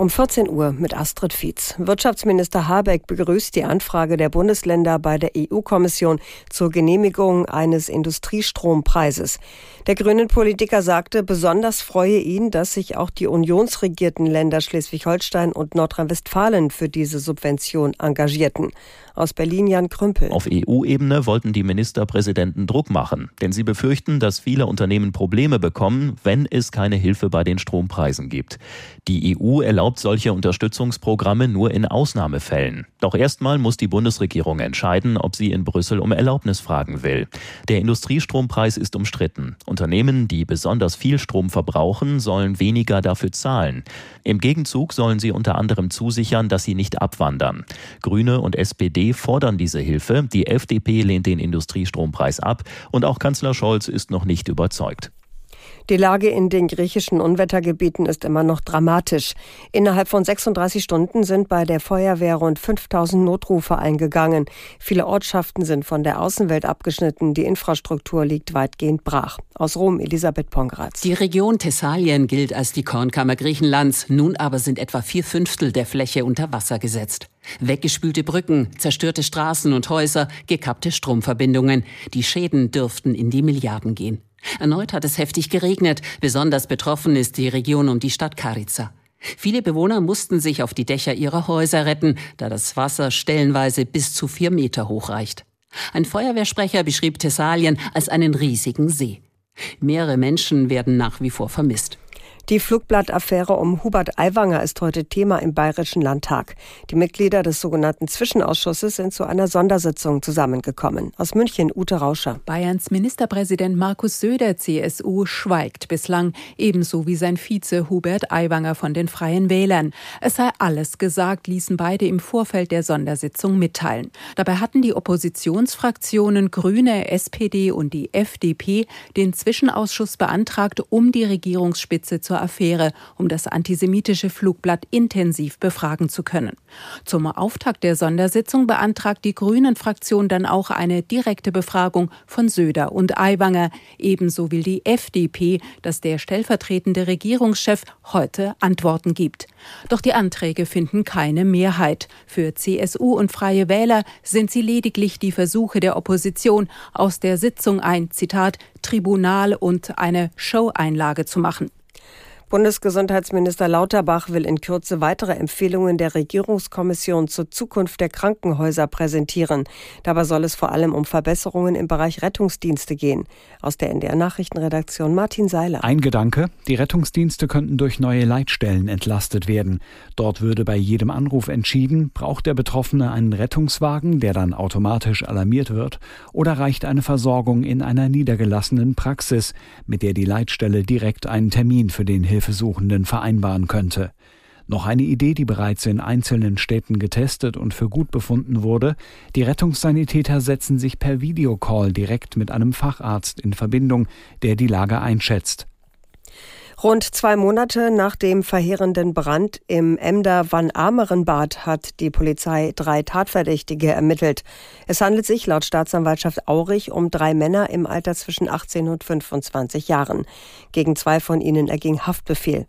Um 14 Uhr mit Astrid Fietz. Wirtschaftsminister Habeck begrüßt die Anfrage der Bundesländer bei der EU-Kommission zur Genehmigung eines Industriestrompreises. Der grünen Politiker sagte, besonders freue ihn, dass sich auch die unionsregierten Länder Schleswig-Holstein und Nordrhein-Westfalen für diese Subvention engagierten. Aus Berlin Jan Krümpel. Auf EU-Ebene wollten die Ministerpräsidenten Druck machen, denn sie befürchten, dass viele Unternehmen Probleme bekommen, wenn es keine Hilfe bei den Strompreisen gibt. Die EU erlaubt solche Unterstützungsprogramme nur in Ausnahmefällen. Doch erstmal muss die Bundesregierung entscheiden, ob sie in Brüssel um Erlaubnis fragen will. Der Industriestrompreis ist umstritten. Unternehmen, die besonders viel Strom verbrauchen, sollen weniger dafür zahlen. Im Gegenzug sollen sie unter anderem zusichern, dass sie nicht abwandern. Grüne und SPD fordern diese Hilfe. Die FDP lehnt den Industriestrompreis ab und auch Kanzler Scholz ist noch nicht überzeugt. Die Lage in den griechischen Unwettergebieten ist immer noch dramatisch. Innerhalb von 36 Stunden sind bei der Feuerwehr rund 5000 Notrufe eingegangen. Viele Ortschaften sind von der Außenwelt abgeschnitten. Die Infrastruktur liegt weitgehend brach. Aus Rom, Elisabeth Pongratz. Die Region Thessalien gilt als die Kornkammer Griechenlands. Nun aber sind etwa vier Fünftel der Fläche unter Wasser gesetzt. Weggespülte Brücken, zerstörte Straßen und Häuser, gekappte Stromverbindungen. Die Schäden dürften in die Milliarden gehen. Erneut hat es heftig geregnet. Besonders betroffen ist die Region um die Stadt Karica. Viele Bewohner mussten sich auf die Dächer ihrer Häuser retten, da das Wasser stellenweise bis zu vier Meter hoch reicht. Ein Feuerwehrsprecher beschrieb Thessalien als einen riesigen See. Mehrere Menschen werden nach wie vor vermisst. Die Flugblattaffäre um Hubert Aiwanger ist heute Thema im Bayerischen Landtag. Die Mitglieder des sogenannten Zwischenausschusses sind zu einer Sondersitzung zusammengekommen. Aus München Ute Rauscher. Bayerns Ministerpräsident Markus Söder, CSU, schweigt bislang, ebenso wie sein Vize Hubert Aiwanger von den Freien Wählern. Es sei alles gesagt, ließen beide im Vorfeld der Sondersitzung mitteilen. Dabei hatten die Oppositionsfraktionen Grüne, SPD und die FDP den Zwischenausschuss beantragt, um die Regierungsspitze zur Affäre, um das antisemitische Flugblatt intensiv befragen zu können. Zum Auftakt der Sondersitzung beantragt die Grünen-Fraktion dann auch eine direkte Befragung von Söder und Aiwanger. Ebenso will die FDP, dass der stellvertretende Regierungschef heute Antworten gibt. Doch die Anträge finden keine Mehrheit. Für CSU und Freie Wähler sind sie lediglich die Versuche der Opposition, aus der Sitzung ein, Zitat, Tribunal und eine Show-Einlage zu machen. Bundesgesundheitsminister Lauterbach will in Kürze weitere Empfehlungen der Regierungskommission zur Zukunft der Krankenhäuser präsentieren. Dabei soll es vor allem um Verbesserungen im Bereich Rettungsdienste gehen. Aus der NDR Nachrichtenredaktion Martin Seiler. Ein Gedanke, die Rettungsdienste könnten durch neue Leitstellen entlastet werden. Dort würde bei jedem Anruf entschieden, braucht der Betroffene einen Rettungswagen, der dann automatisch alarmiert wird, oder reicht eine Versorgung in einer niedergelassenen Praxis, mit der die Leitstelle direkt einen Termin für den Hilfe Hilfesuchenden vereinbaren könnte. Noch eine Idee, die bereits in einzelnen Städten getestet und für gut befunden wurde. Die Rettungssanitäter setzen sich per Videocall direkt mit einem Facharzt in Verbindung, der die Lage einschätzt. Rund zwei Monate nach dem verheerenden Brand im Emder Van Ameren Bad hat die Polizei drei Tatverdächtige ermittelt. Es handelt sich laut Staatsanwaltschaft Aurich um drei Männer im Alter zwischen 18 und 25 Jahren. Gegen zwei von ihnen erging Haftbefehl.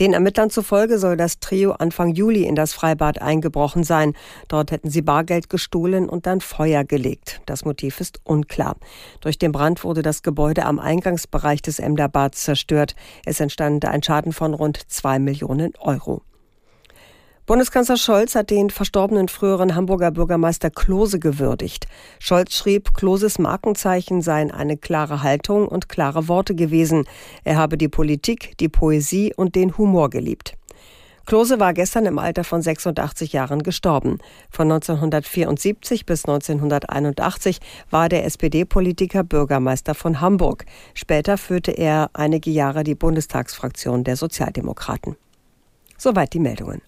Den Ermittlern zufolge soll das Trio Anfang Juli in das Freibad eingebrochen sein. Dort hätten sie Bargeld gestohlen und dann Feuer gelegt. Das Motiv ist unklar. Durch den Brand wurde das Gebäude am Eingangsbereich des Emderbads zerstört. Es entstand ein Schaden von rund zwei Millionen Euro. Bundeskanzler Scholz hat den verstorbenen früheren Hamburger Bürgermeister Klose gewürdigt. Scholz schrieb, Kloses Markenzeichen seien eine klare Haltung und klare Worte gewesen. Er habe die Politik, die Poesie und den Humor geliebt. Klose war gestern im Alter von 86 Jahren gestorben. Von 1974 bis 1981 war der SPD-Politiker Bürgermeister von Hamburg. Später führte er einige Jahre die Bundestagsfraktion der Sozialdemokraten. Soweit die Meldungen.